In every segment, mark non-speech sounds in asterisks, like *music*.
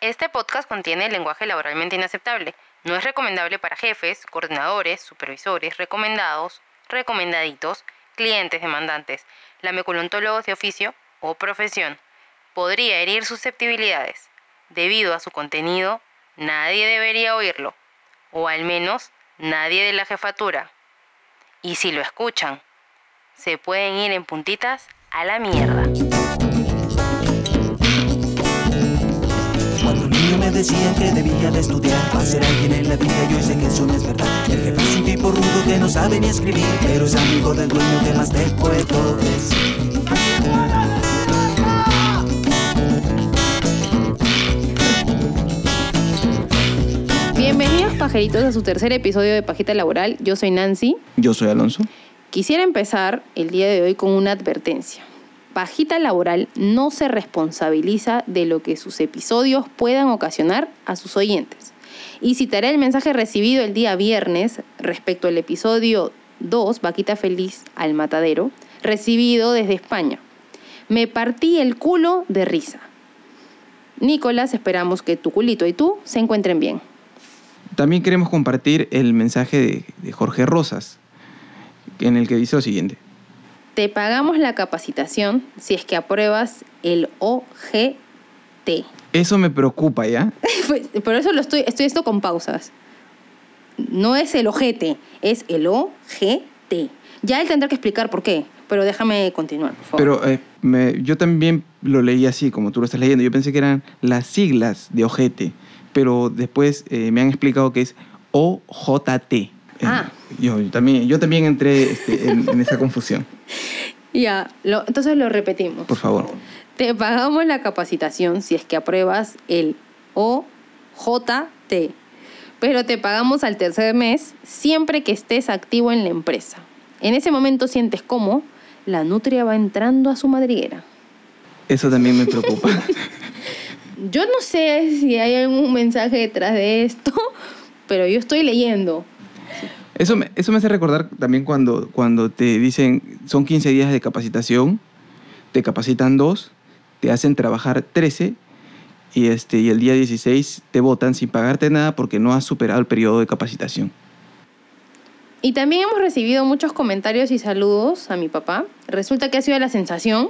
Este podcast contiene lenguaje laboralmente inaceptable. No es recomendable para jefes, coordinadores, supervisores, recomendados, recomendaditos, clientes demandantes, lameculontólogos de oficio o profesión. Podría herir susceptibilidades. Debido a su contenido, nadie debería oírlo. O al menos nadie de la jefatura. Y si lo escuchan, se pueden ir en puntitas a la mierda. Decían que debía de estudiar para ser alguien en la vida, yo sé que eso no es verdad. El jefe es un tipo rudo que no sabe ni escribir, pero es amigo del dueño que más te puedo decir. Bienvenidos pajeritos a su tercer episodio de Pajita Laboral. Yo soy Nancy. Yo soy Alonso. Quisiera empezar el día de hoy con una advertencia. Pajita Laboral no se responsabiliza de lo que sus episodios puedan ocasionar a sus oyentes. Y citaré el mensaje recibido el día viernes respecto al episodio 2, Vaquita Feliz al Matadero, recibido desde España. Me partí el culo de risa. Nicolás, esperamos que tu culito y tú se encuentren bien. También queremos compartir el mensaje de, de Jorge Rosas, en el que dice lo siguiente. Te pagamos la capacitación si es que apruebas el OGT. Eso me preocupa, ¿ya? *laughs* Pues, Por eso lo estoy, estoy esto con pausas. No es el OGT, es el OGT. Ya él tendrá que explicar por qué, pero déjame continuar, por favor. Pero eh, me- yo también lo leí así, como tú lo estás leyendo. Yo pensé que eran las siglas de ojete, pero después eh, me han explicado que es OJT. Eh, Ah. Yo, yo también, yo también entré este, en, en esa confusión. *laughs* Ya, lo- entonces lo repetimos. Por favor. Te pagamos la capacitación si es que apruebas el OJT, pero te pagamos al tercer mes siempre que estés activo en la empresa. En ese momento sientes cómo la nutria va entrando a su madriguera. Eso también me preocupa. *laughs* Yo no sé si hay algún mensaje detrás de esto, pero yo estoy leyendo. Eso me, eso me hace recordar también cuando, cuando te dicen, son 15 días de capacitación, te capacitan dos, te hacen trabajar 13 y, este, y el día 16 te votan sin pagarte nada porque no has superado el periodo de capacitación. Y también hemos recibido muchos comentarios y saludos a mi papá. Resulta que ha sido la sensación.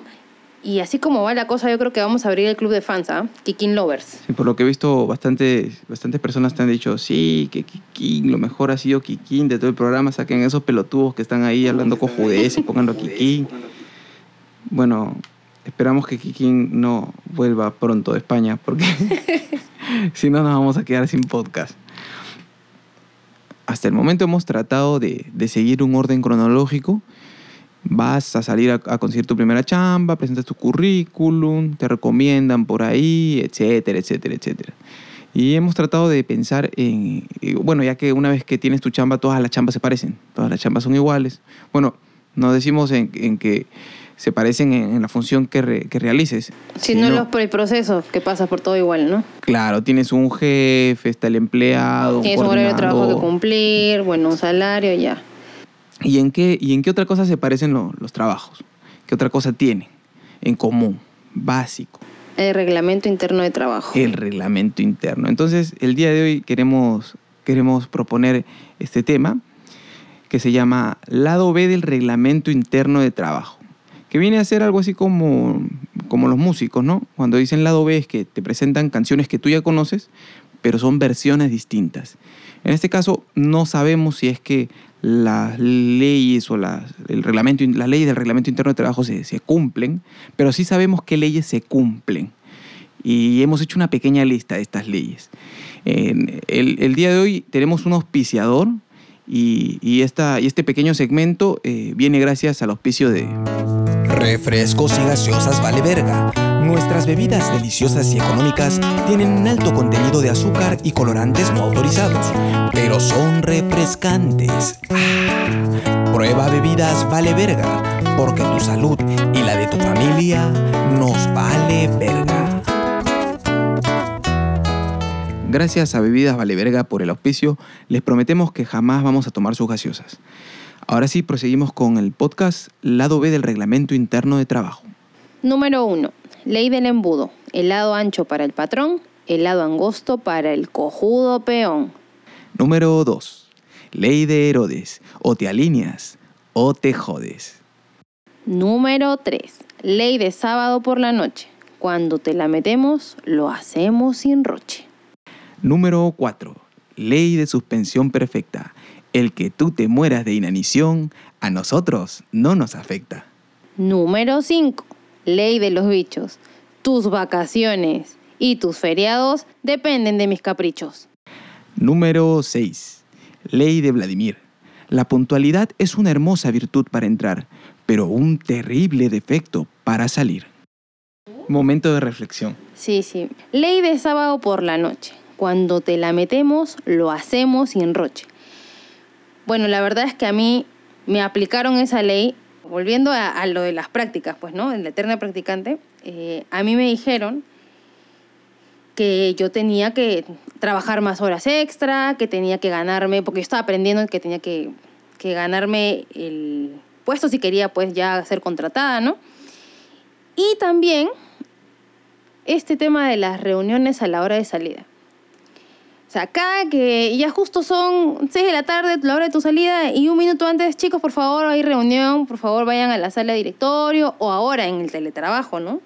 Y así como va la cosa, yo creo que vamos a abrir el club de fans, ¿ah? Kikin Lovers. Sí, por lo que he visto, bastante, bastantes personas te han dicho, sí, que Kikín, lo mejor ha sido Kikín de todo el programa, saquen esos pelotudos que están ahí hablando cojudez y pónganlo a Kikín. Bueno, esperamos que Kikín no vuelva pronto de España, porque *laughs* si no nos vamos a quedar sin podcast. Hasta el momento hemos tratado de, de seguir un orden cronológico. Vas a salir a, a conseguir tu primera chamba, presentas tu currículum, te recomiendan por ahí, etcétera, etcétera, etcétera. Y hemos tratado de pensar en, bueno, ya que una vez que tienes tu chamba, todas las chambas se parecen, todas las chambas son iguales. Bueno, no decimos en, en que se parecen en, en la función que, re- que realices. Si no, los por el proceso que pasa por todo igual, ¿no? Claro, tienes un jefe, está el empleado, Tienes un horario de trabajo que cumplir, bueno, un salario, ya. ¿Y en qué, y en qué otra cosa se parecen lo- los trabajos? ¿Qué otra cosa tienen en común? Básico. El reglamento interno de trabajo. el reglamento interno. Entonces, el día de hoy queremos, queremos proponer este tema que se llama Lado B del reglamento interno de trabajo, que viene a ser algo así como, como los músicos, ¿no? Cuando dicen lado B es que te presentan canciones que tú ya conoces, pero son versiones distintas. En este caso, no sabemos si es que las leyes o las, el reglamento, las leyes del reglamento interno de trabajo se, cumplen, pero sí sabemos qué leyes se cumplen. Y hemos hecho una pequeña lista de estas leyes. El, día de hoy tenemos un auspiciador y este pequeño segmento eh, viene gracias al auspicio de... Refrescos y gaseosas vale verga. Nuestras bebidas deliciosas y económicas tienen un alto contenido de azúcar y colorantes no autorizados, pero son refrescantes. Ah, Prueba bebidas vale verga, porque tu salud y la de tu familia nos vale verga. Gracias a Bebidas Valeverga por el auspicio, les prometemos que jamás vamos a tomar sus gaseosas. Ahora sí, proseguimos con el podcast Lado B del Reglamento Interno de Trabajo. Número 1. Ley del embudo. El lado ancho para el patrón, el lado angosto para el cojudo peón. Número 2. Ley de Herodes. O te alineas o te jodes. Número 3. Ley de sábado por la noche. Cuando te la metemos, lo hacemos sin roche. Número 4. Ley de suspensión perfecta. El que tú te mueras de inanición, a nosotros no nos afecta. Número 5. Ley de los bichos. Tus vacaciones y tus feriados dependen de mis caprichos. Número 6. Ley de Vladimir. La puntualidad es una hermosa virtud para entrar, pero un terrible defecto para salir. Momento de reflexión. Sí, sí. Ley de sábado por la noche. Cuando te la metemos, lo hacemos sin roche. Bueno, la verdad es que a mí me aplicaron esa ley, volviendo a, lo de las prácticas, pues, ¿no? En la eterna practicante, eh, a mí me dijeron que yo tenía que trabajar más horas extra, que tenía que ganarme, porque yo estaba aprendiendo que tenía que, que ganarme el puesto si quería pues ya ser contratada, ¿no? Y también este tema de las reuniones a la hora de salida. O sea, cada que ya justo son 6 de la tarde, la hora de tu salida, y un minuto antes, chicos, por favor, hay reunión, por favor, vayan a la sala de directorio, o ahora en el teletrabajo, ¿no?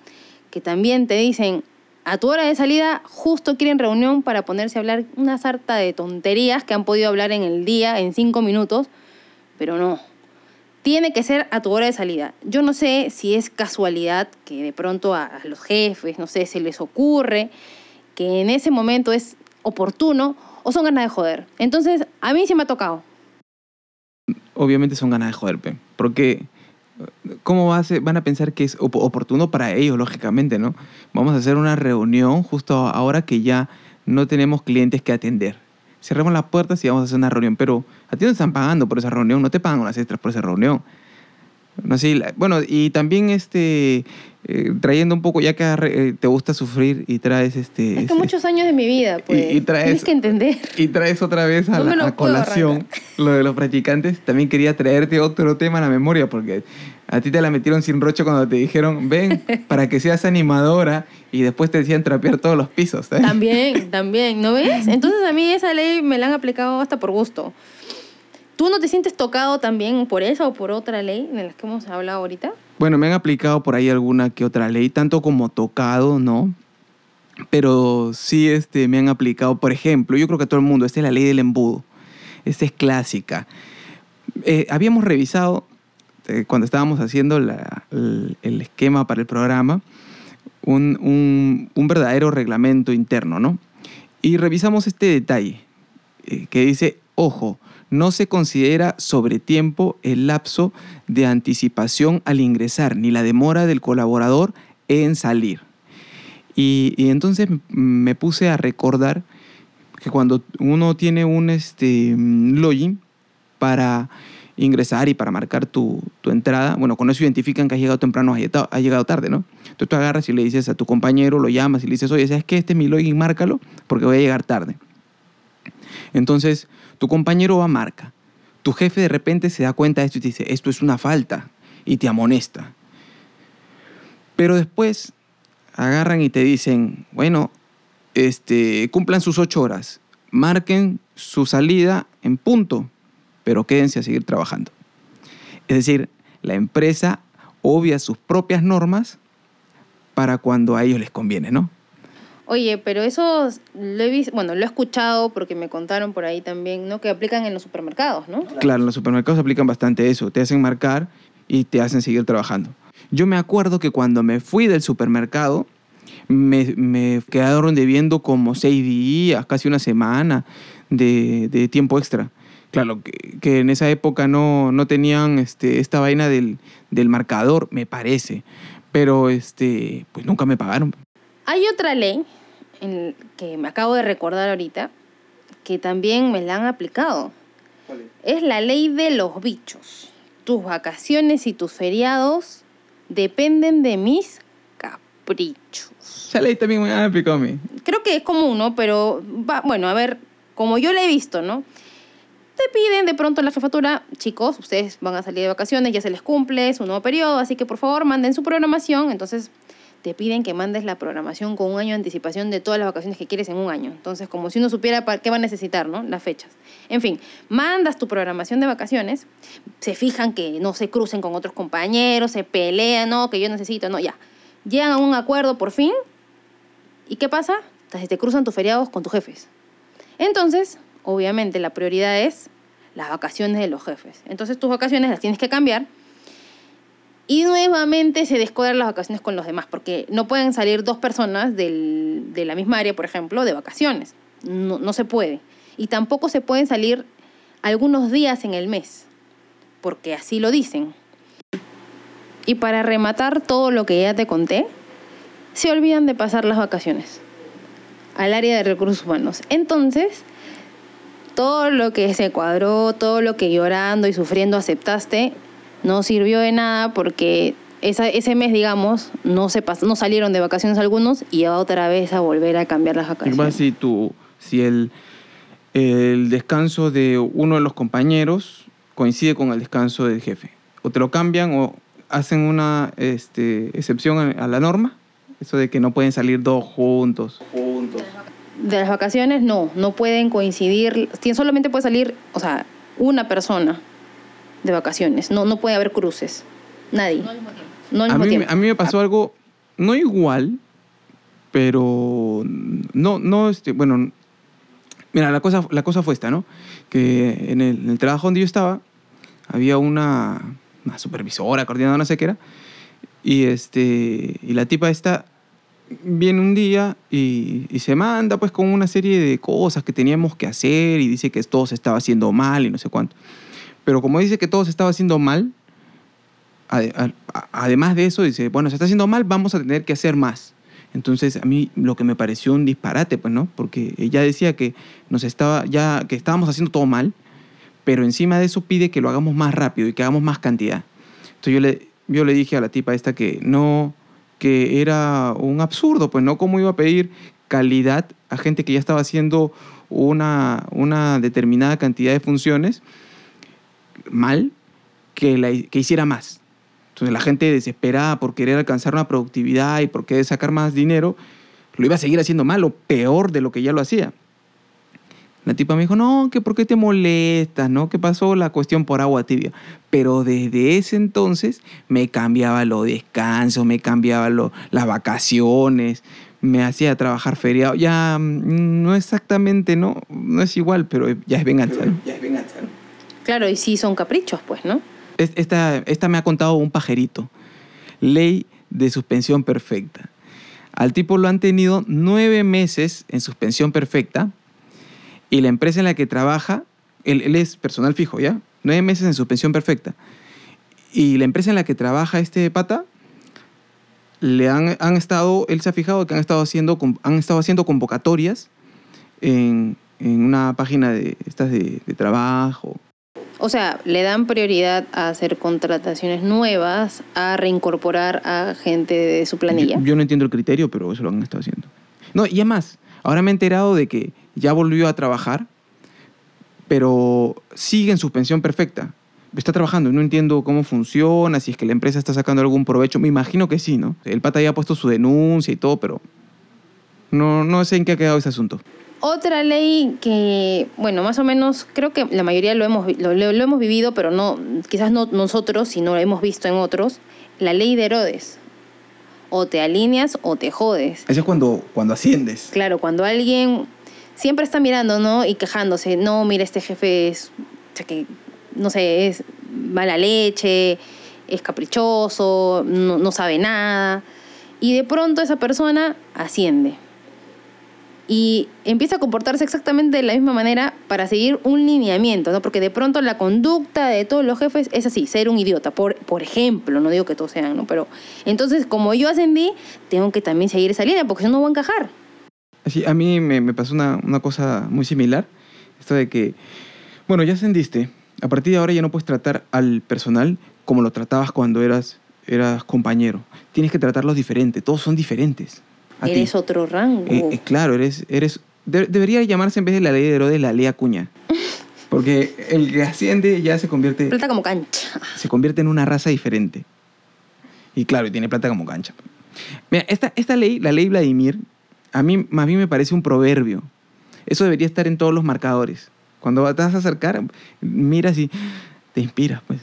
Que también te dicen, a tu hora de salida, justo quieren reunión para ponerse a hablar una sarta de tonterías que han podido hablar en el día, en cinco minutos, pero no. Tiene que ser a tu hora de salida. Yo no sé si es casualidad que de pronto a, a los jefes, no sé, se les ocurre que en ese momento es oportuno o son ganas de joder. Entonces, a mí sí me ha tocado. Obviamente son ganas de joder, pe. Porque, ¿cómo va a ser- van a pensar que es op- oportuno para ellos, lógicamente, no? Vamos a hacer una reunión justo ahora que ya no tenemos clientes que atender. Cerremos las puertas y vamos a hacer una reunión. Pero a ti no te están pagando por esa reunión, no te pagan unas extras por esa reunión. No sé, bueno, y también este, eh, trayendo un poco, ya que eh, te gusta sufrir y traes este... Es que este- muchos años de mi vida, pues. y traes- Tienes que entender. *laughs* y traes otra vez a, No la- a colación *laughs* lo de los practicantes. También quería traerte otro tema a la memoria porque a ti te la metieron sin rocho cuando te dijeron, ven, *laughs* para que seas animadora y después te decían trapear todos los pisos. ¿sabes? También, también, ¿no ves? Entonces a mí esa ley me la han aplicado hasta por gusto. ¿Tú no te sientes tocado también por esa o por otra ley de las que hemos hablado ahorita? Bueno, me han aplicado por ahí alguna que otra ley, tanto como tocado, ¿no? Pero sí este, me han aplicado, por ejemplo, yo creo que a todo el mundo, esta es la ley del embudo. Esta es clásica. Eh, habíamos revisado, eh, cuando estábamos haciendo el, esquema para el programa, un, un- un verdadero reglamento interno, ¿no? Y revisamos este detalle, eh, que dice, ojo, no se considera sobre tiempo el lapso de anticipación al ingresar, ni la demora del colaborador en salir. Y, y entonces me puse a recordar que cuando uno tiene un este, mm, login para ingresar y para marcar tu, tu entrada, bueno, con eso identifican que has llegado temprano has llegado tarde, ¿no? Entonces tú agarras y le dices a tu compañero, lo llamas y le dices, oye, ¿sabes qué? Este es mi login, márcalo porque voy a llegar tarde. Entonces, tu compañero va a marca. Tu jefe de repente se da cuenta de esto y te dice, esto es una falta, y te amonesta. Pero después agarran y te dicen, bueno, este, cumplan sus ocho horas, marquen su salida en punto, pero quédense a seguir trabajando. Es decir, la empresa obvia sus propias normas para cuando a ellos les conviene, ¿no? Oye, pero eso lo he visto, bueno, lo he escuchado porque me contaron por ahí también, ¿no? Que aplican en los supermercados, ¿no? Claro, en los supermercados aplican bastante eso. Te hacen marcar y te hacen seguir trabajando. Yo me acuerdo que cuando me fui del supermercado, me, me quedaron debiendo como seis días, casi una semana de, de tiempo extra. Claro, que, que en esa época no, no tenían este, esta vaina del, del marcador, me parece. Pero este, pues nunca me pagaron. Hay otra ley en- que me acabo de recordar ahorita que también me la han aplicado. Es la ley de los bichos. Tus vacaciones y tus feriados dependen de mis caprichos. Esa ley también me han aplicado a mí. Creo que es común, ¿no? Pero, va- bueno, a ver, como yo la he visto, ¿no? Te piden de pronto en la jefatura, chicos, ustedes van a salir de vacaciones, ya se les cumple, es un nuevo periodo, así que por favor manden su programación. Entonces te piden que mandes la programación con un año de anticipación de todas las vacaciones que quieres en un año. Entonces, como si uno supiera para qué va a necesitar, ¿no? Las fechas. En fin, mandas tu programación de vacaciones, se fijan que no se crucen con otros compañeros, se pelean, no, que yo necesito, no, ya. Llegan a un acuerdo por fin. ¿Y qué pasa? Entonces te cruzan tus feriados con tus jefes. Entonces, obviamente, la prioridad es las vacaciones de los jefes. Entonces, tus vacaciones las tienes que cambiar y nuevamente se descuadran las vacaciones con los demás, porque no pueden salir dos personas del, de la misma área, por ejemplo, de vacaciones. No, no se puede. Y tampoco se pueden salir algunos días en el mes, porque así lo dicen. Y para rematar todo lo que ya te conté, se olvidan de pasar las vacaciones al área de recursos humanos. Entonces, todo lo que se cuadró, todo lo que llorando y sufriendo aceptaste, no sirvió de nada porque esa, ese mes, digamos, no, se pas- no salieron de vacaciones algunos y otra vez a volver a cambiar las ¿Qué pasa vacaciones. si, tú, si el, el descanso de uno de los compañeros coincide con el descanso del jefe? O te lo cambian o hacen una este, excepción a, la norma. Eso de que no pueden salir dos juntos. Juntos. De las vacaciones, no, no pueden coincidir, solamente puede salir, o sea, una persona de vacaciones, no, no puede haber cruces, nadie. No al A mismo mí, tiempo. a mí me pasó algo no igual, pero no, no, este, bueno, mira, la cosa, la cosa fue esta, ¿no? Que en el, en el trabajo donde yo estaba había una, una supervisora, coordinadora, no sé qué era, y, este, y la tipa esta viene un día y, y se manda pues con una serie de cosas que teníamos que hacer y dice que todo se estaba haciendo mal y no sé cuánto. Pero como dice que todo se estaba haciendo mal, además de eso, dice, bueno, se está haciendo mal, vamos a tener que hacer más. Entonces, a mí lo que me pareció un disparate, pues, ¿no? Porque ella decía que nos estaba, ya, que estábamos haciendo todo mal, pero encima de eso pide que lo hagamos más rápido y que hagamos más cantidad. Entonces yo le, yo le dije a la tipa esta que no, que era un absurdo, pues, ¿no? ¿Cómo iba a pedir calidad a gente que ya estaba haciendo una, una determinada cantidad de funciones mal que, la, que hiciera más? Entonces la gente desesperada por querer alcanzar una productividad y por querer sacar más dinero, lo iba a seguir haciendo mal o peor de lo que ya lo hacía. La tipa me dijo, no, que por qué te molestas, ¿no? Que pasó la cuestión por agua tibia. Pero desde ese entonces me cambiaba los descansos, me cambiaba lo- las vacaciones, me hacía trabajar feriado. Ya mm, no exactamente, ¿no? No es igual, pero ya es venganza. Ya es venganza. Claro, y sí son caprichos, pues, ¿no? Es- Esta, esta me ha contado un pajerito. Ley de suspensión perfecta. Al tipo lo han tenido nueve meses en suspensión perfecta y la empresa en la que trabaja, él, es personal fijo, ¿ya? Nueve meses en suspensión perfecta. Y la empresa en la que trabaja este pata, le han, han estado, él se ha fijado que han estado haciendo, han estado haciendo convocatorias en, en una página de estas de trabajo, O sea, le dan prioridad a hacer contrataciones nuevas, a reincorporar a gente de su planilla. Yo, yo no entiendo el criterio, pero eso lo han estado haciendo. No, y además, ahora me he enterado de que ya volvió a trabajar, pero sigue en suspensión perfecta. Está trabajando, no entiendo cómo funciona, si es que la empresa está sacando algún provecho. Me imagino que sí, ¿no? El pata ya ha puesto su denuncia y todo, pero no, no sé en qué ha quedado ese asunto. Otra ley que, bueno, más o menos creo que la mayoría lo hemos, lo, lo- lo hemos vivido, pero no, quizás no nosotros, sino lo hemos visto en otros, la ley de Herodes. O te alineas o te jodes. Eso es cuando, cuando asciendes. Claro, cuando alguien siempre está mirando, ¿no? Y quejándose, no, mira, este jefe es, o sea, que, no sé, es mala leche, es caprichoso, no, no sabe nada. Y de pronto esa persona asciende. Y empieza a comportarse exactamente de la misma manera para seguir un lineamiento, ¿no? Porque de pronto la conducta de todos los jefes es así, ser un idiota, por, por ejemplo, no digo que todos sean, ¿no? Pero entonces, como yo ascendí, tengo que también seguir esa línea, porque si no, no voy a encajar. Así, a mí me, me pasó una, una cosa muy similar. Esto de que, bueno, ya ascendiste. A partir de ahora ya no puedes tratar al personal como lo tratabas cuando eras, eras compañero. Tienes que tratarlos diferente. Todos son diferentes. A ti. Eres otro rango. Eh, eh, claro, eres... eres de- debería llamarse en vez de la ley de Herodes la ley Acuña. *laughs* Porque el que asciende ya se convierte, Plata como cancha. se convierte en una raza diferente. Y claro, y tiene plata como cancha. Mira, esta, esta ley, la ley Vladimir, a mí más bien me parece un proverbio. Eso debería estar en todos los marcadores. Cuando te vas a acercar, miras y te inspiras, pues.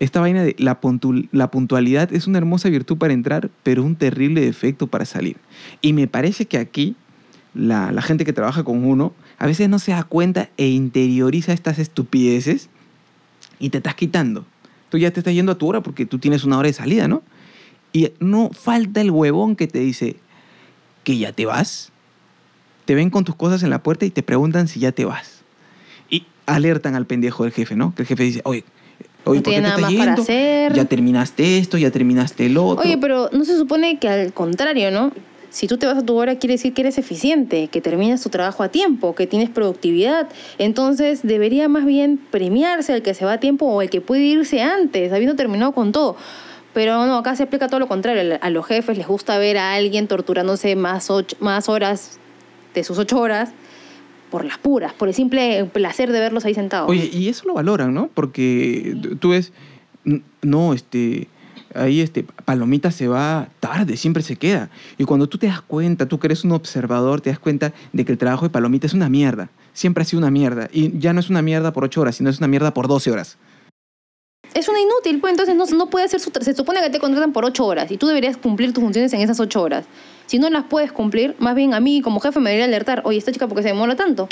Esta vaina de la, puntu- la puntualidad es una hermosa virtud para entrar, pero un terrible defecto para salir. Y me parece que aquí la, la gente que trabaja con uno a veces no se da cuenta e interioriza estas estupideces y te estás quitando. Tú ya te estás yendo a tu hora porque tú tienes una hora de salida, ¿no? Y no falta el huevón que te dice que ya te vas. Te ven con tus cosas en la puerta y te preguntan si ya te vas. Y alertan al pendejo del jefe, ¿no? Que el jefe dice, oye, oye No ¿por qué tiene nada más para yendo? hacer". Ya terminaste esto, ya terminaste el otro. Oye, pero no se supone que al contrario, ¿no? Si tú te vas a tu hora, quiere decir que eres eficiente, que terminas tu trabajo a tiempo, que tienes productividad. Entonces, debería más bien premiarse el que se va a tiempo o el que puede irse antes, habiendo terminado con todo. Pero no, acá se aplica todo lo contrario. A los jefes les gusta ver a alguien torturándose más, ocho- más horas de sus ocho horas por las puras, por el simple placer de verlos ahí sentados. Oye, y eso lo valoran, ¿no? Porque tú- ves, no, este, ahí este, Palomita se va tarde, siempre se queda. Y cuando tú te das cuenta, tú que eres un observador, te das cuenta de que el trabajo de Palomita es una mierda. Siempre ha sido una mierda. Y ya no es una mierda por ocho horas, sino es una mierda por 12 horas. Es una inútil, pues entonces no, no puede hacer su Se supone que te contratan por ocho horas y tú deberías cumplir tus funciones en esas ocho horas. Si no las puedes cumplir, más bien a mí como jefe me debería alertar. Oye, esta chica, ¿por qué se demora tanto?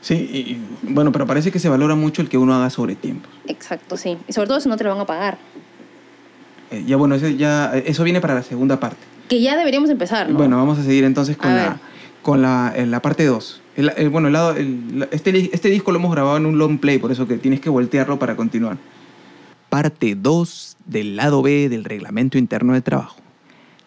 Sí, y- bueno, pero parece que se valora mucho el que uno haga sobre tiempo. Exacto, sí. Y sobre todo si no te lo van a pagar. Eh, ya bueno, ese ya, eso viene para la segunda parte. Que ya deberíamos empezar, ¿no? Bueno, vamos a seguir entonces con A la, con la, en la parte 2. bueno, el lado, el- este, este disco lo hemos grabado en un long play, por eso que tienes que voltearlo para continuar. Parte 2 del lado B del Reglamento Interno de Trabajo.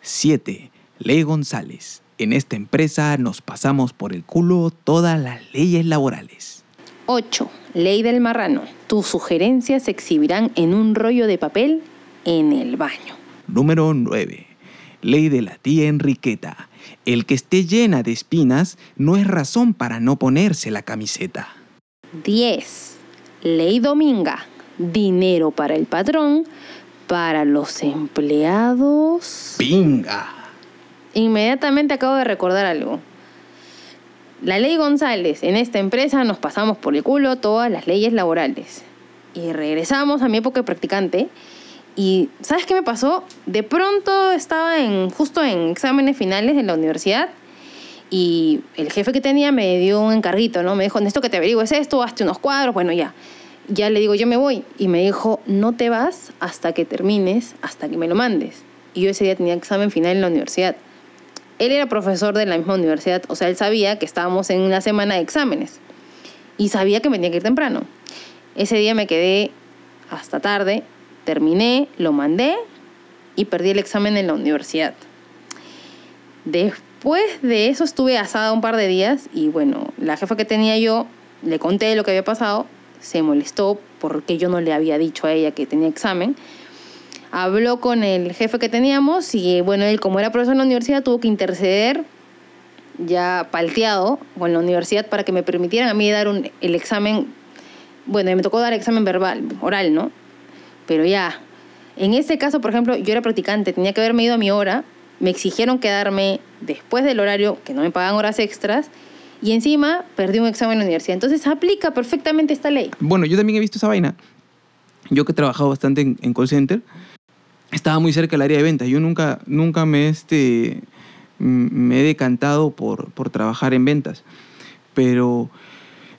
7. Ley González. En esta empresa nos pasamos por el culo todas las leyes laborales. 8. Ley del marrano. Tus sugerencias se exhibirán en un rollo de papel en el baño. Número 9. Ley de la tía Enriqueta. El que esté llena de espinas no es razón para no ponerse la camiseta. 10. Ley dominga. Dinero para el patrón, para los empleados. ¡Pinga! Inmediatamente acabo de recordar algo. La ley González, en esta empresa nos pasamos por el culo todas las leyes laborales. Y regresamos a mi época de practicante. Y ¿sabes qué me pasó? De pronto estaba en, justo en exámenes finales de la universidad y el jefe que tenía me dio un encarguito, ¿no? Me dijo, necesito que te averigües esto, hazte unos cuadros, bueno, ya. Ya le digo, yo me voy. Y me dijo, no te vas hasta que termines, hasta que me lo mandes. Y yo ese día tenía examen final en la universidad. Él era profesor de la misma universidad, o sea, él sabía que estábamos en una semana de exámenes. Y sabía que me tenía que ir temprano. Ese día me quedé hasta tarde, terminé, lo mandé y perdí el examen en la universidad. Después de eso estuve asada un par de días y bueno, la jefa que tenía yo le conté lo que había pasado, se molestó porque yo no le había dicho a ella que tenía examen. Habló con el jefe que teníamos y bueno, él como era profesor en la universidad tuvo que interceder ya palteado con la universidad para que me permitieran a mí dar un, el examen, bueno, me tocó dar examen verbal, oral, ¿no? Pero ya, en este caso, por ejemplo, yo era practicante, tenía que haberme ido a mi hora, me exigieron quedarme después del horario, que no me pagan horas extras, y encima perdí un examen en la universidad. Entonces aplica perfectamente esta ley. Bueno, yo también he visto esa vaina. Yo que he trabajado bastante en, en call center, estaba muy cerca del área de ventas. Yo nunca, nunca me, este, me he decantado por, por trabajar en ventas. Pero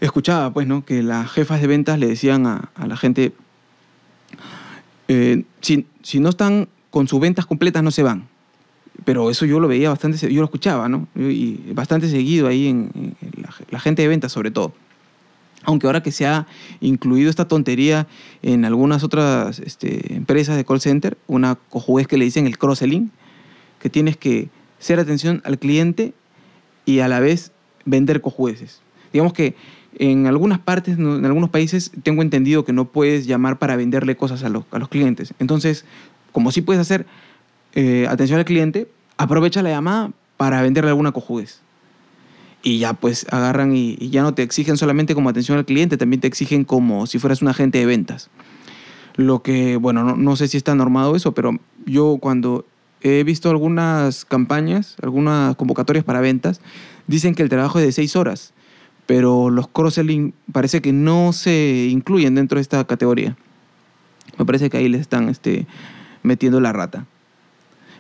escuchaba, pues, ¿no? Que las jefas de ventas le decían a, a la gente, eh, si, si no están con sus ventas completas, no se van. Pero eso yo lo veía bastante, yo lo escuchaba, ¿no? Y bastante seguido ahí en, en la, la gente de ventas, sobre todo. Aunque ahora que se ha incluido esta tontería en algunas otras este, empresas de call center, una cojuez que le dicen el cross-selling, que tienes que ser atención al cliente y a la vez vender cojueces. Digamos que en algunas partes, en algunos países, tengo entendido que no puedes llamar para venderle cosas a los, a los clientes. Entonces, como sí puedes hacer eh, atención al cliente, aprovecha la llamada para venderle alguna cojudez. Y ya pues agarran y, ya no te exigen solamente como atención al cliente, también te exigen como si fueras un agente de ventas. Lo que, bueno, no, no sé si está normado eso, pero yo cuando he visto algunas campañas, algunas convocatorias para ventas, dicen que el trabajo es de seis horas, pero los cross-selling parece que no se incluyen dentro de esta categoría. Me parece que ahí les están este, metiendo la rata.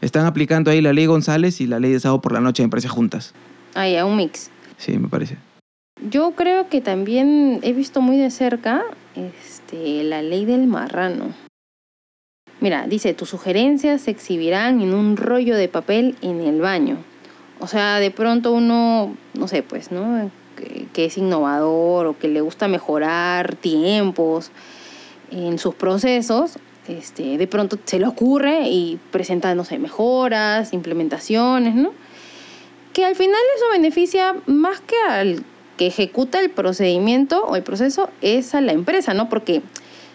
Están aplicando ahí la ley González y la ley de sábado por la noche en empresas juntas. Ah, ya, un mix. Sí, me parece. Yo creo que también he visto muy de cerca este, la ley del marrano. Mira, dice, tus sugerencias se exhibirán en un rollo de papel en el baño. O sea, de pronto uno, no sé, pues, ¿no? Que, que es innovador o que le gusta mejorar tiempos en sus procesos, este, de pronto se le ocurre y presenta, no sé, mejoras, implementaciones, ¿no? Que al final eso beneficia más que al que ejecuta el procedimiento o el proceso es a la empresa, ¿no? Porque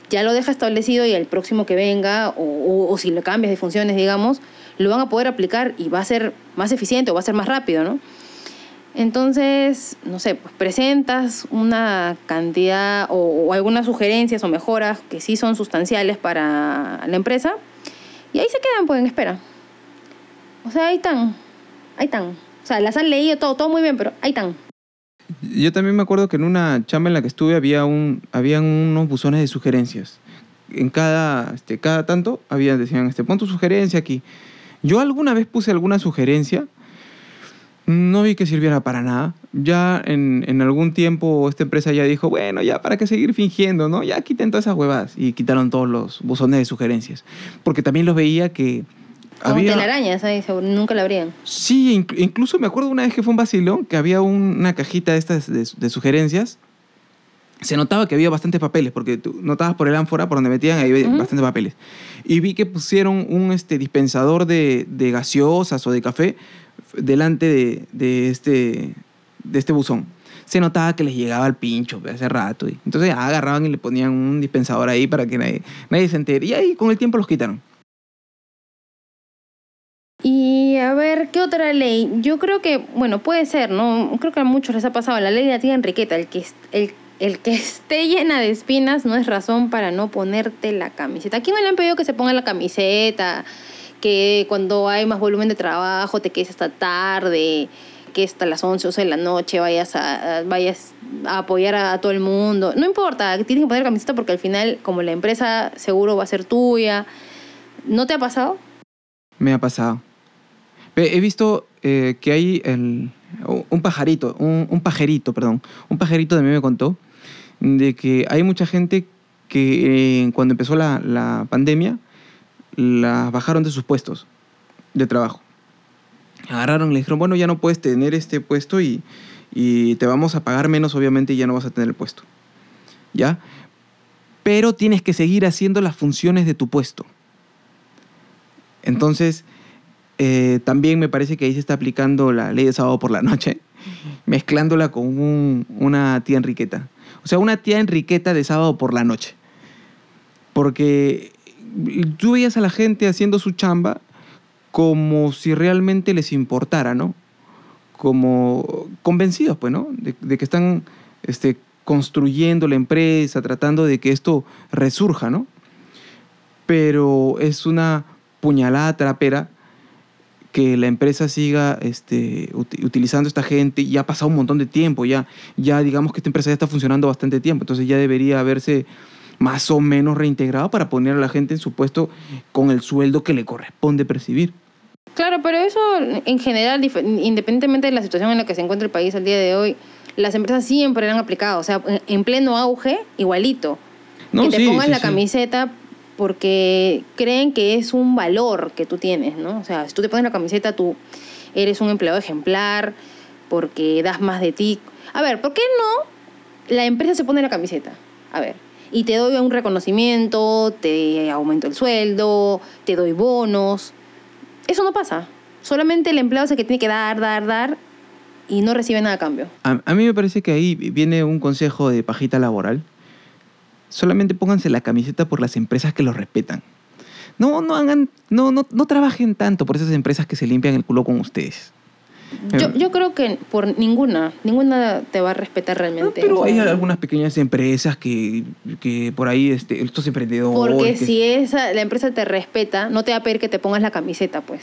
ya lo deja establecido y el próximo que venga, o, si lo cambias de funciones, digamos, lo van a poder aplicar y va a ser más eficiente o va a ser más rápido, ¿no? Entonces, no sé, pues presentas una cantidad o, o, algunas sugerencias o mejoras que sí son sustanciales para la empresa y ahí se quedan, pues en espera. O sea, ahí están, ahí están. O sea, las han leído todo, todo muy bien, pero ahí están. Yo también me acuerdo que en una chamba en la que estuve había un, habían unos buzones de sugerencias. En cada, este, cada tanto había, decían, este, pon tu sugerencia aquí. Yo alguna vez puse alguna sugerencia, no vi que sirviera para nada. Ya en, en, algún tiempo esta empresa ya dijo, bueno, ya para qué seguir fingiendo, ¿no? Ya quiten todas esas huevadas. Y quitaron todos los buzones de sugerencias. Porque también los veía que... Como había... telarañas, ahí nunca la abrían. Sí, inc incluso me acuerdo una vez que fue un vacilón, que había un, una cajita de estas de, de, sugerencias. Se notaba que había bastantes papeles, porque tú notabas por el ánfora, por donde metían, ahí había uh -huh. bastantes papeles. Y vi que pusieron un este, dispensador de, de gaseosas o de café delante de, de, este, de este buzón. Se notaba que les llegaba el pincho hace rato. Y entonces agarraban y le ponían un dispensador ahí para que nadie, nadie se entere. Y ahí con el tiempo los quitaron. Y a ver, ¿qué otra ley? Yo creo que, bueno, puede ser, ¿no? Creo que a muchos les ha pasado la ley de la tía Enriqueta. El que, el, el que *laughs* esté llena de espinas no es razón para no ponerte la camiseta. Aquí no le han pedido que se ponga la camiseta, que cuando hay más volumen de trabajo te quedes hasta tarde, que hasta las 11 o 12 de la noche vayas a, vayas apoyar a, todo el mundo. No importa, tienes que poner camiseta porque al final, como la empresa seguro va a ser tuya. ¿No te ha pasado? Me ha pasado. He visto eh, que hay un pajarito, un, un, pajarito, perdón, un pajarito de mí me contó de que hay mucha gente que eh, cuando empezó la, la pandemia las bajaron de sus puestos de trabajo. Agarraron y le dijeron, bueno, ya no puedes tener este puesto y, y te vamos a pagar menos, obviamente, y ya no vas a tener el puesto. ¿Ya? Pero tienes que seguir haciendo las funciones de tu puesto. Entonces, eh, también me parece que ahí se está aplicando la ley de sábado por la noche, mezclándola con un, una tía Enriqueta. O sea, una tía Enriqueta de sábado por la noche. Porque tú veías a la gente haciendo su chamba como si realmente les importara, ¿no? Como convencidos, pues, ¿no? De, de que están este, construyendo la empresa, tratando de que esto resurja, ¿no? Pero es una puñalada trapera que la empresa siga este, ut utilizando esta gente. Ya ha pasado un montón de tiempo, ya, ya digamos que esta empresa ya está funcionando bastante tiempo, entonces ya debería haberse más o menos reintegrado para poner a la gente en su puesto con el sueldo que le corresponde percibir. Claro, pero eso en general, independientemente de la situación en la que se encuentra el país al día de hoy, las empresas siempre han aplicado, o sea, en pleno auge, igualito. No, que te sí, pongas sí, la camiseta porque creen que es un valor que tú tienes, ¿no? O sea, si tú te pones la camiseta, tú eres un empleado ejemplar porque das más de ti. A ver, ¿por qué no la empresa se pone la camiseta? A ver, y te doy un reconocimiento, te aumento el sueldo, te doy bonos. Eso no pasa. Solamente el empleado es el que tiene que dar, dar, dar y no recibe nada a cambio. A, a mí me parece que ahí viene un consejo de pajita laboral solamente pónganse la camiseta por las empresas que los respetan. No, no hagan, no, no, no trabajen tanto por esas empresas que se limpian el culo con ustedes. Yo, yo creo que por ninguna, ninguna te va a respetar No, realmente. pero hay algunas pequeñas empresas que, que por ahí, este, estos emprendedores... Porque que- si esa, la empresa te respeta, no te va a pedir que te pongas la camiseta, pues.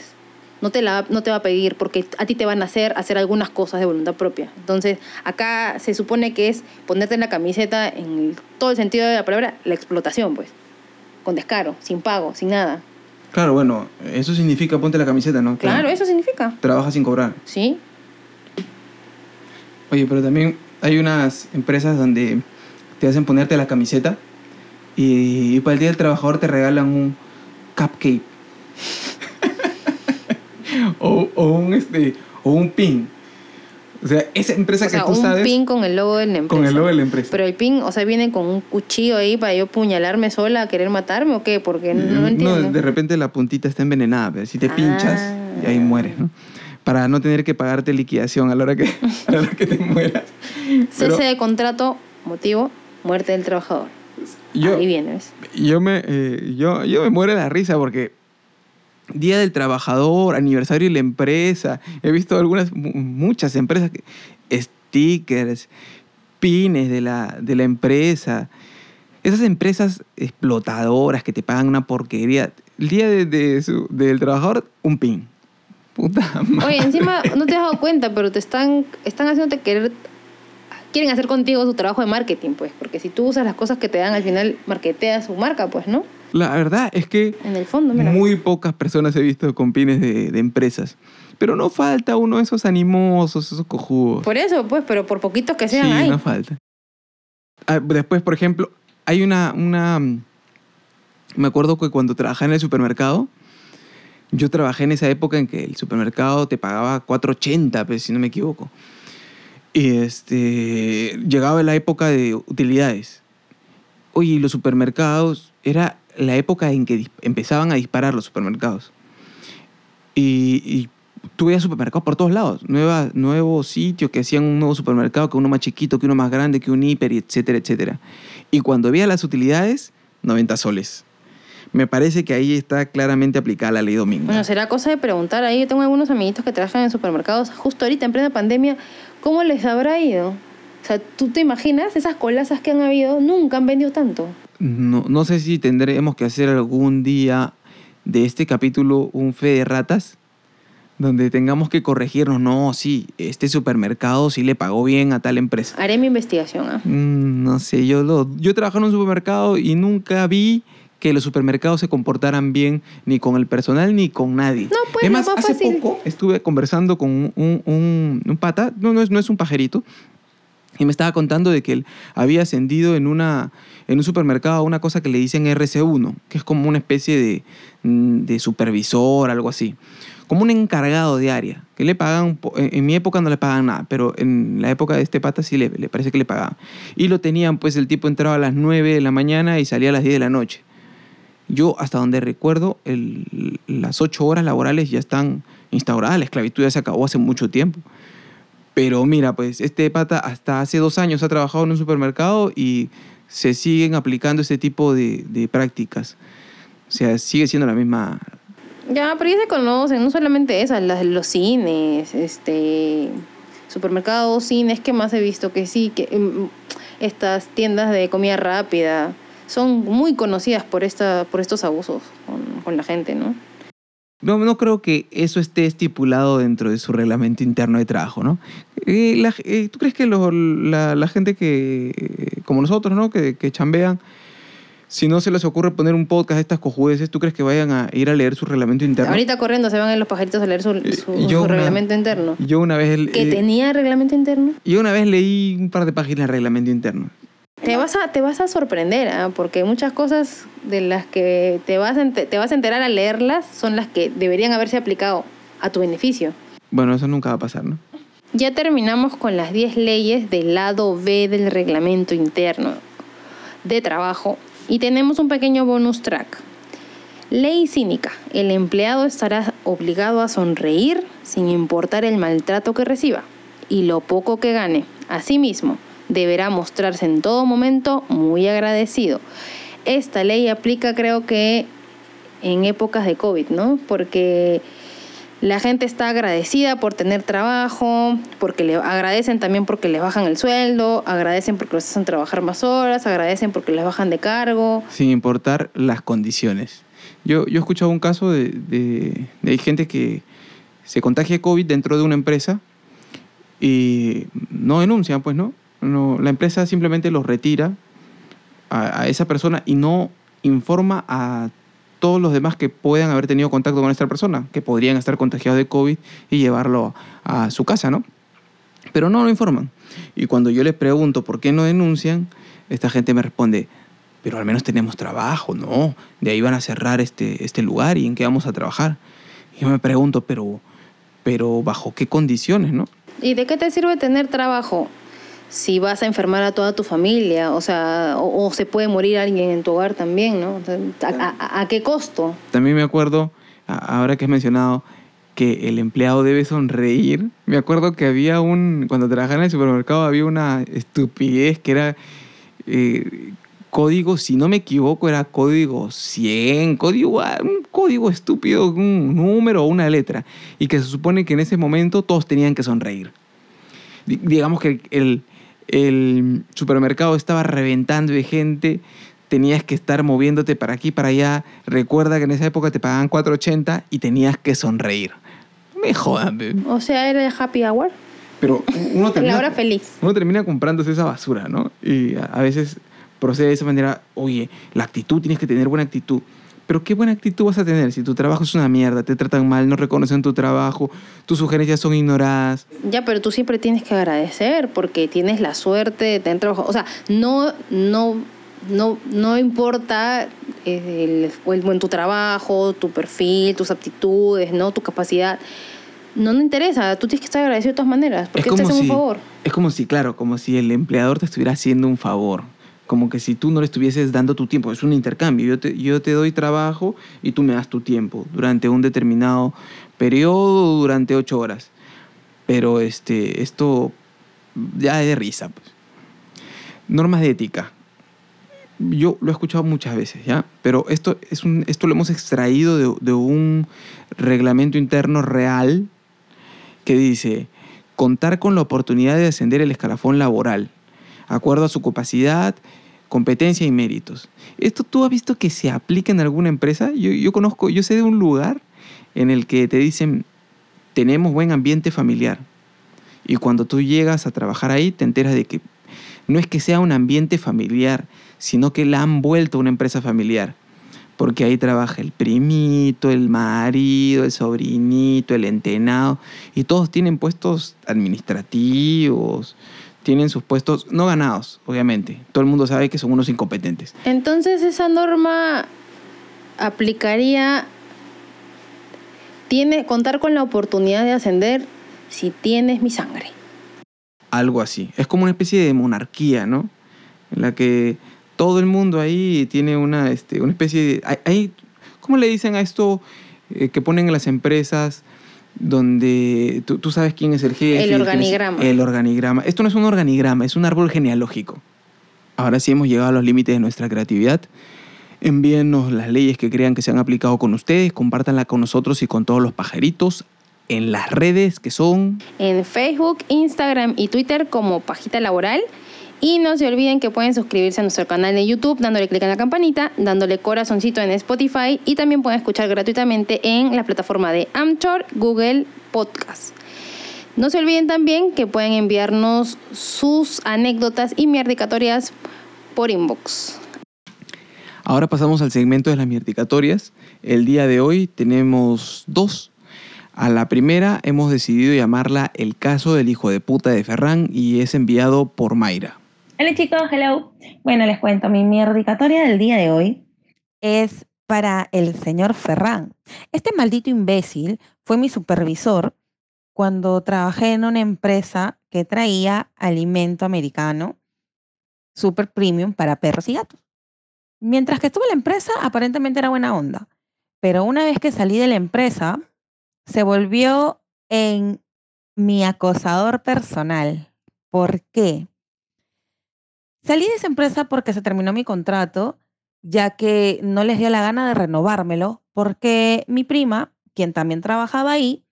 No te, la, no te va a pedir porque a ti te van a hacer hacer algunas cosas de voluntad propia. Entonces, acá se supone que es ponerte la camiseta en todo el sentido de la palabra, la explotación, pues. Con descaro, sin pago, sin nada. Claro, bueno, eso significa ponte la camiseta, ¿no? Claro, eso significa. Trabaja sin cobrar. ¿Sí? Oye, pero también hay unas empresas donde te hacen ponerte la camiseta y, y para el Día del Trabajador te regalan un cupcake. O, o un este o un pin. O sea, esa empresa O sea, que tú un sabes pin con el logo de la empresa. con el logo de la empresa. Pero el pin, o sea, viene con un cuchillo ahí para yo puñalarme sola, querer matarme o qué? Porque no, entiendo. de repente la puntita está envenenada, pero si te pinchas y ahí Ah. mueres, ¿no? Para no tener que pagarte liquidación a la hora que, *laughs* a la hora que te mueras. Pero Cese de contrato, motivo, muerte del trabajador. yo, Ahí viene, ¿ves? yo me, eh, yo, yo me muero de la risa porque Día del Trabajador, aniversario de la empresa, he visto algunas, mu- muchas empresas, stickers, pines de la, de la empresa, esas empresas explotadoras que te pagan una porquería. El día de, del trabajador, un pin. Puta madre. Oye, encima no te has dado cuenta, pero te están, están haciéndote querer. Quieren hacer contigo su trabajo de marketing, pues. Porque si tú usas las cosas que te dan, al final marketeas su marca, pues, ¿no? La verdad es que En el fondo, mira. muy pocas personas he visto con pines de, de empresas. Pero no falta uno de esos animosos, esos cojudos. Por eso, pues, pero por poquitos que sean sí, hay. no falta. Ah, después, por ejemplo, hay una, una... Me acuerdo que cuando trabajaba en el supermercado, yo trabajé en esa época en que el supermercado te pagaba 4.80, pues, si no me equivoco. Y este, llegaba la época de utilidades. Oye, los supermercados, era la época en que empezaban a disparar los supermercados. Y, y tú veías supermercados por todos lados. Nuevos sitios que hacían un nuevo supermercado, que uno más chiquito, que uno más grande, que un hiper, etcétera, etcétera. Y cuando veía las utilidades, 90 soles. Me parece que ahí está claramente aplicada la ley domingo. Bueno, será cosa de preguntar ahí. Yo tengo algunos amiguitos que trabajan en supermercados justo ahorita en plena pandemia. ¿Cómo les habrá ido? O sea, ¿tú te imaginas esas colazas que han habido? Nunca han vendido tanto. No, no sé si tendremos que hacer algún día de este capítulo un fe de ratas, donde tengamos que corregirnos. No, sí, este supermercado sí le pagó bien a tal empresa. Haré mi investigación, ¿ah? Mm, no sé, yo, lo, yo trabajé en un supermercado y nunca vi que los supermercados se comportaran bien ni con el personal ni con nadie. No, pues, Además, más hace fácil. poco estuve conversando con un, un- un pata, no, no, es, no es un pajarito, y me estaba contando de que él había ascendido en, una, en un supermercado a una cosa que le dicen RC1, que es como una especie de, mm, de supervisor, algo así. Como un encargado de área, que le pagan, en mi época no le pagan nada, pero en la época de este pata sí le, le parece que le pagaban. Y lo tenían, pues el tipo entraba a las 9 de la mañana y salía a las 10 de la noche. Yo, hasta donde recuerdo, el- las 8 horas laborales ya están instauradas, la esclavitud ya se acabó hace mucho tiempo. Pero mira, pues este pata hasta hace dos años ha trabajado en un supermercado y se siguen aplicando este tipo de, de prácticas. O sea, sigue siendo la misma... Ya, pero ya se conocen, no solamente esas, las, los cines, este, supermercados, cines, ¿qué más he visto? Que sí, que mm, estas tiendas de comida rápida son muy conocidas por, esta, por estos abusos con, con la gente, ¿no? No, no creo que eso esté estipulado dentro de su reglamento interno de trabajo, ¿no? Eh, la- eh, ¿Tú crees que lo- la, la gente que, eh, como nosotros, ¿no? Que, que chambean, si no se les ocurre poner un podcast de estas cojudeces, ¿tú crees que vayan a ir a leer su reglamento interno? Ahorita corriendo se van en los pajaritos a leer su, Eh, su- yo su una- reglamento interno. Yo una vez... ¿Que tenía reglamento interno? Yo una vez leí un par de páginas de reglamento interno. Te vas a, te vas a sorprender, ¿ah? porque muchas cosas de las que te vas, a te vas a enterar al leerlas son las que deberían haberse aplicado a tu beneficio. Bueno, eso nunca va a pasar, ¿no? Ya terminamos con las 10 leyes del lado B del reglamento interno de trabajo y tenemos un pequeño bonus track. Ley cínica. El empleado estará obligado a sonreír sin importar el maltrato que reciba y lo poco que gane. Asimismo, deberá mostrarse en todo momento muy agradecido. Esta ley aplica creo que en épocas de COVID, ¿no? Porque La gente está agradecida por tener trabajo, porque le agradecen también porque les bajan el sueldo, agradecen porque los hacen trabajar más horas, agradecen porque les bajan de cargo. Sin importar las condiciones. Yo, yo he escuchado un caso de, de, de gente que se contagia COVID dentro de una empresa y no denuncian, pues no. La empresa simplemente los retira a, a esa persona y no informa a todos los demás que puedan haber tenido contacto con esta persona, que podrían estar contagiados de COVID y llevarlo a su casa, ¿no? Pero no lo informan. Y cuando yo les pregunto por qué no denuncian, esta gente me responde, pero al menos tenemos trabajo, ¿no? De ahí van a cerrar este, este lugar y en qué vamos a trabajar. Y yo me pregunto, pero, pero ¿bajo qué condiciones, no? ¿Y de qué te sirve tener trabajo? Si vas a enfermar a toda tu familia, o sea, o, o se puede morir alguien en tu hogar también, ¿no? ¿A, a, a qué costo? También me acuerdo, ahora que has mencionado, que el empleado debe sonreír. Me acuerdo que había un, cuando trabajaba en el supermercado, había una estupidez que era eh, código, si no me equivoco, era código 100, código, un código estúpido, un número o una letra. Y que se supone que en ese momento todos tenían que sonreír. Digamos que el, el supermercado estaba reventando de gente, tenías que estar moviéndote para aquí, para allá. Recuerda que en esa época te pagaban 4.80 y tenías que sonreír. Me jodan. O sea, era el happy hour. Pero uno *laughs* termina, La hora feliz. uno termina comprándose esa basura, ¿no? Y a, a veces procede de esa manera, oye, la actitud, tienes que tener buena actitud. Pero qué buena actitud vas a tener si tu trabajo es una mierda, te tratan mal, no reconocen tu trabajo, tus sugerencias son ignoradas. Ya, pero tú siempre tienes que agradecer porque tienes la suerte de tener trabajo. O sea, no, no, no, no importa eh, el, el, en tu trabajo, tu perfil, tus aptitudes, ¿no? Tu capacidad. No, no interesa, tú tienes que estar agradecido de todas maneras, porque te hacen si, un favor. Es como si, claro, como si el empleador te estuviera haciendo un favor. Como que si tú no le estuvieses dando tu tiempo, es un intercambio. Yo te, yo te doy trabajo y tú me das tu tiempo durante un determinado periodo, durante ocho horas. Pero este, esto ya es de risa. Pues. Normas de ética. Yo lo he escuchado muchas veces, ¿ya? Pero esto, es un, esto lo hemos extraído de, de un reglamento interno real que dice contar con la oportunidad de ascender el escalafón laboral, acuerdo a su capacidad, competencia y méritos. ¿Esto tú has visto que se aplica en alguna empresa? Yo, conozco, yo sé de un lugar en el que te dicen, tenemos buen ambiente familiar. Y cuando tú llegas a trabajar ahí, te enteras de que no es que sea un ambiente familiar, sino que la han vuelto una empresa familiar. Porque ahí trabaja el primito, el marido, el sobrinito, el entenado, y todos tienen puestos administrativos, tienen sus puestos no ganados, obviamente. Todo el mundo sabe que son unos incompetentes. Entonces esa norma aplicaría tiene contar con la oportunidad de ascender si tienes mi sangre. Algo así. Es como una especie de monarquía, ¿no? En la que todo el mundo ahí tiene una, este, una especie de... Hay, ¿Cómo le dicen a esto eh, que ponen en las empresas? Donde tú, tú, sabes quién es el jefe. El organigrama. el organigrama. Esto no es un organigrama, es un árbol genealógico. Ahora sí hemos llegado a los límites de nuestra creatividad. Envíennos las leyes que crean que se han aplicado con ustedes, compártanla con nosotros y con todos los pajaritos en las redes que son... En Facebook, Instagram y Twitter como Pajita Laboral. Y no se olviden que pueden suscribirse a nuestro canal de YouTube dándole clic en la campanita, dándole corazoncito en Spotify y también pueden escuchar gratuitamente en la plataforma de Amchor, Google Podcast. No se olviden también que pueden enviarnos sus anécdotas y mierdicatorias por inbox. Ahora pasamos al segmento de las mierdicatorias. El día de hoy tenemos dos. A la primera hemos decidido llamarla El caso del hijo de puta de Ferran y es enviado por Mayra. Hola chicos, hello. Bueno, les cuento, mi mierdicatoria del día de hoy es para el señor Ferran. Este maldito imbécil fue mi supervisor cuando trabajé en una empresa que traía alimento americano super premium para perros y gatos. Mientras que estuve en la empresa, aparentemente era buena onda. Pero una vez que salí de la empresa, se volvió en mi acosador personal. ¿Por qué? Salí de esa empresa porque se terminó mi contrato, ya que no les dio la gana de renovármelo, porque mi prima, quien también trabajaba ahí,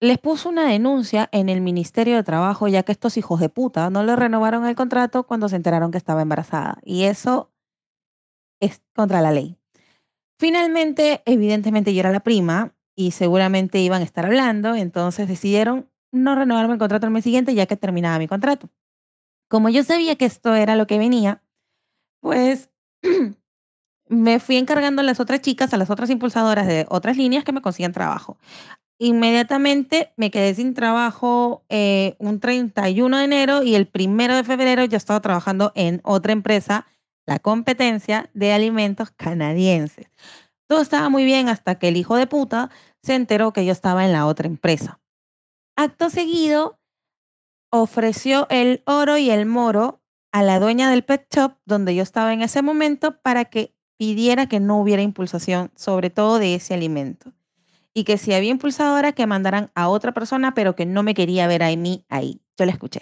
les puso una denuncia en el Ministerio de Trabajo ya que estos hijos de puta no le renovaron el contrato cuando se enteraron que estaba embarazada. Y eso es contra la ley. Finalmente, evidentemente yo era la prima y seguramente iban a estar hablando, entonces decidieron no renovarme el contrato el mes siguiente ya que terminaba mi contrato. Como yo sabía que esto era lo que venía, pues *clears throat* me fui encargando a las otras chicas, a las otras impulsadoras de otras líneas que me consigan trabajo. Inmediatamente me quedé sin trabajo eh, un 31 de enero y el primero de febrero ya estaba trabajando en otra empresa, la competencia de alimentos canadienses. Todo estaba muy bien hasta que el hijo de puta se enteró que yo estaba en la otra empresa. Acto seguido, ofreció el oro y el moro a la dueña del pet shop donde yo estaba en ese momento para que pidiera que no hubiera impulsación, sobre todo de ese alimento. Y que si había impulsadora, que mandaran a otra persona, pero que no me quería ver a mí ahí. Yo la escuché.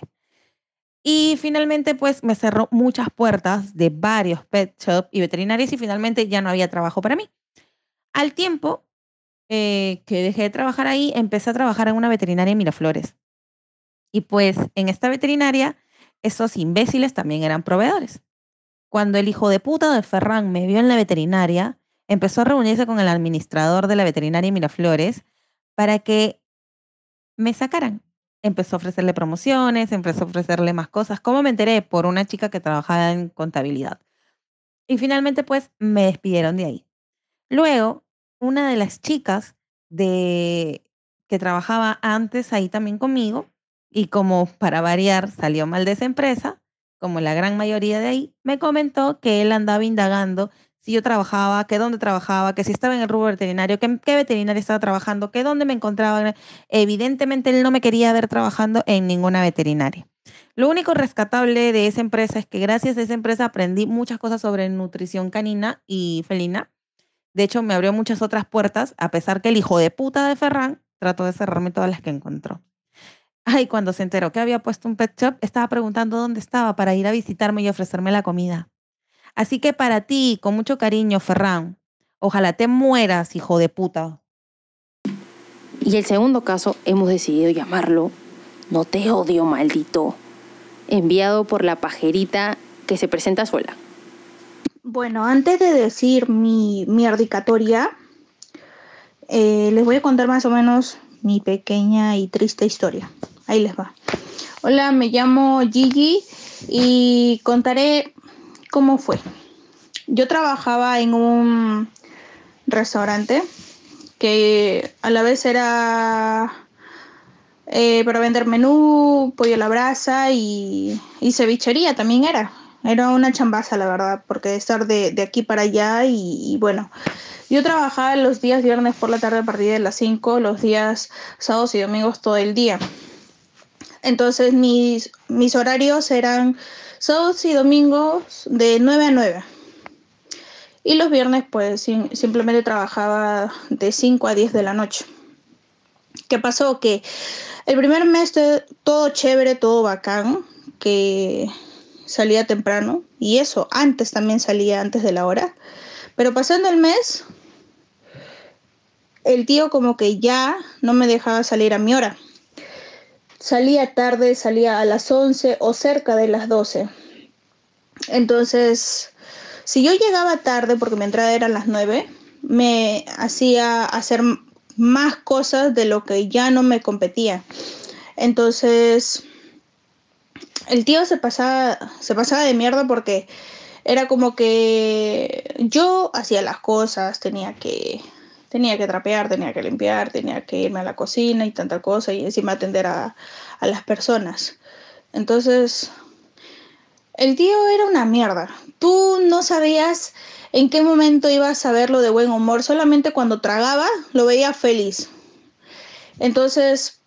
Y finalmente, pues me cerró muchas puertas de varios pet shop y veterinarios y finalmente ya no había trabajo para mí. Al tiempo eh, que dejé de trabajar ahí, empecé a trabajar en una veterinaria en Miraflores. Y pues en esta veterinaria, esos imbéciles también eran proveedores. Cuando el hijo de puta de Ferran me vio en la veterinaria, empezó a reunirse con el administrador de la veterinaria Miraflores para que me sacaran. Empezó a ofrecerle promociones, empezó a ofrecerle más cosas. ¿Cómo me enteré? Por una chica que trabajaba en contabilidad. Y finalmente, pues, me despidieron de ahí. Luego, una de las chicas de que trabajaba antes ahí también conmigo, y como para variar salió mal de esa empresa, como la gran mayoría de ahí, me comentó que él andaba indagando si yo trabajaba, que dónde trabajaba, que si estaba en el rubro veterinario, que, qué veterinario estaba trabajando, que dónde me encontraba. Evidentemente él no me quería ver trabajando en ninguna veterinaria. Lo único rescatable de esa empresa es que gracias a esa empresa aprendí muchas cosas sobre nutrición canina y felina. De hecho, me abrió muchas otras puertas, a pesar que el hijo de puta de Ferran trató de cerrarme todas las que encontró. Ay, cuando se enteró que había puesto un pet shop, estaba preguntando dónde estaba para ir a visitarme y ofrecerme la comida. Así que para ti, con mucho cariño, Ferran, ojalá te mueras, hijo de puta. Y el segundo caso hemos decidido llamarlo No te odio, maldito, enviado por la pajerita que se presenta sola. Bueno, antes de decir mi, mi eh, les voy a contar más o menos mi pequeña y triste historia. Ahí les va. Hola, me llamo Gigi y contaré cómo fue. Yo trabajaba en un restaurante que a la vez era eh, para vender menú, pollo a la brasa y, cevichería también era. Era una chambaza, la verdad, porque estar de, aquí para allá y, bueno, yo trabajaba los días viernes por la tarde a partir de las 5, los días sábados y domingos todo el día. Entonces mis, mis horarios eran sábados y domingos de 9 a 9. Y los viernes pues simplemente trabajaba de 5 a 10 de la noche. ¿Qué pasó? Que el primer mes todo chévere, todo bacán, que salía temprano y eso antes también salía antes de la hora. Pero pasando el mes el tío como que ya no me dejaba salir a mi hora. Salía tarde, salía a las 11 o cerca de las 12. Entonces, si yo llegaba tarde, porque mi entrada era a las 9, me hacía hacer más cosas de lo que ya no me competía. Entonces, el tío se pasaba, se pasaba de mierda porque era como que yo hacía las cosas, tenía que tenía que trapear, tenía que limpiar, tenía que irme a la cocina y tanta cosa y encima atender a, las personas. Entonces, el tío era una mierda. Tú no sabías en qué momento ibas a verlo de buen humor, solamente cuando tragaba lo veía feliz. Entonces,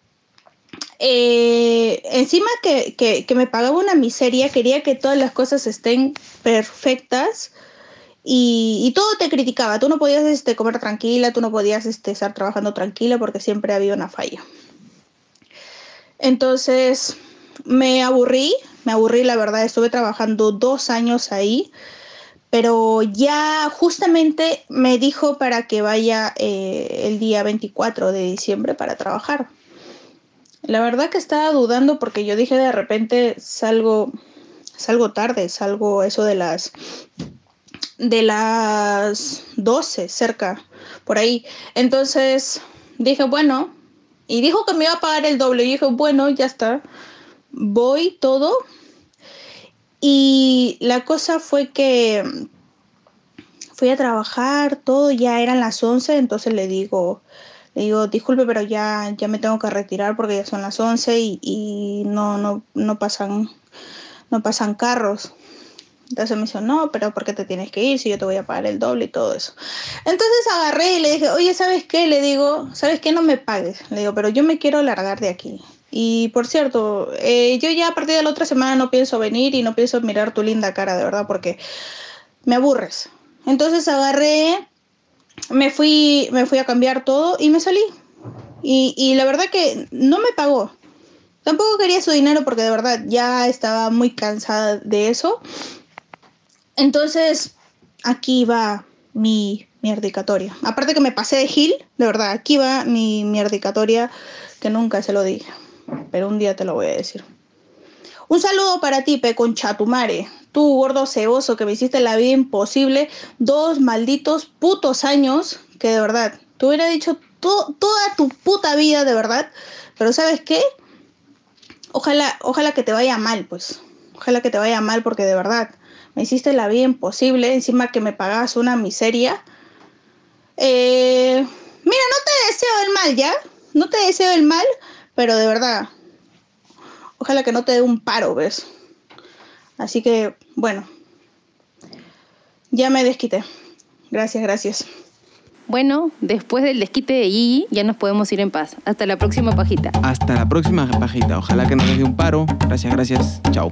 eh, encima que, que, me pagaba una miseria, quería que todas las cosas estén perfectas y, todo te criticaba. Tú no podías este, comer tranquila, tú no podías este, estar trabajando tranquila porque siempre había una falla. Entonces me aburrí, me aburrí, la verdad. Estuve trabajando dos años ahí, pero ya justamente me dijo para que vaya eh, el día 24 de diciembre para trabajar. La verdad que estaba dudando porque yo dije de repente salgo, salgo tarde, salgo eso de las de las 12 cerca, por ahí. Entonces dije, bueno, y dijo que me iba a pagar el doble. Y dije, bueno, ya está, voy todo. Y la cosa fue que fui a trabajar, todo, ya eran las 11, entonces le digo, le digo, disculpe, pero ya, ya me tengo que retirar porque ya son las 11 y, y no, no, no, pasan, no pasan carros. Entonces me dijo, no, pero ¿por qué te tienes que ir si yo te voy a pagar el doble y todo eso? Entonces agarré y le dije, oye, ¿sabes qué? Le digo, ¿sabes qué? No me pagues. Le digo, pero yo me quiero largar de aquí. Y por cierto, eh, yo ya a partir de la otra semana no pienso venir y no pienso mirar tu linda cara, de verdad, porque me aburres. Entonces agarré, me fui, me fui a cambiar todo y me salí. Y, y la verdad que no me pagó. Tampoco quería su dinero porque de verdad ya estaba muy cansada de eso. Entonces, aquí va mi mierdicatoria. Aparte que me pasé de Gil, de verdad, aquí va mi mierdicatoria que nunca se lo dije. Pero un día te lo voy a decir. Un saludo para ti, Pe Chatumare. Tú, gordo ceboso, que me hiciste la vida imposible. Dos malditos putos años que de verdad, te hubiera dicho toda tu puta vida, de verdad. Pero ¿sabes qué? Ojalá, ojalá que te vaya mal, pues. Ojalá que te vaya mal porque de verdad me hiciste la vida imposible, encima que me pagas una miseria. Eh, mira, no te deseo el mal, ¿ya? No te deseo el mal, pero de verdad, ojalá que no te dé un paro, ¿ves? Así que, bueno, ya me desquité. Gracias, gracias. Bueno, después del desquite de Gigi, ya nos podemos ir en paz. Hasta la próxima pajita. Hasta la próxima pajita. Ojalá que no les dé un paro. Gracias, gracias. Chao.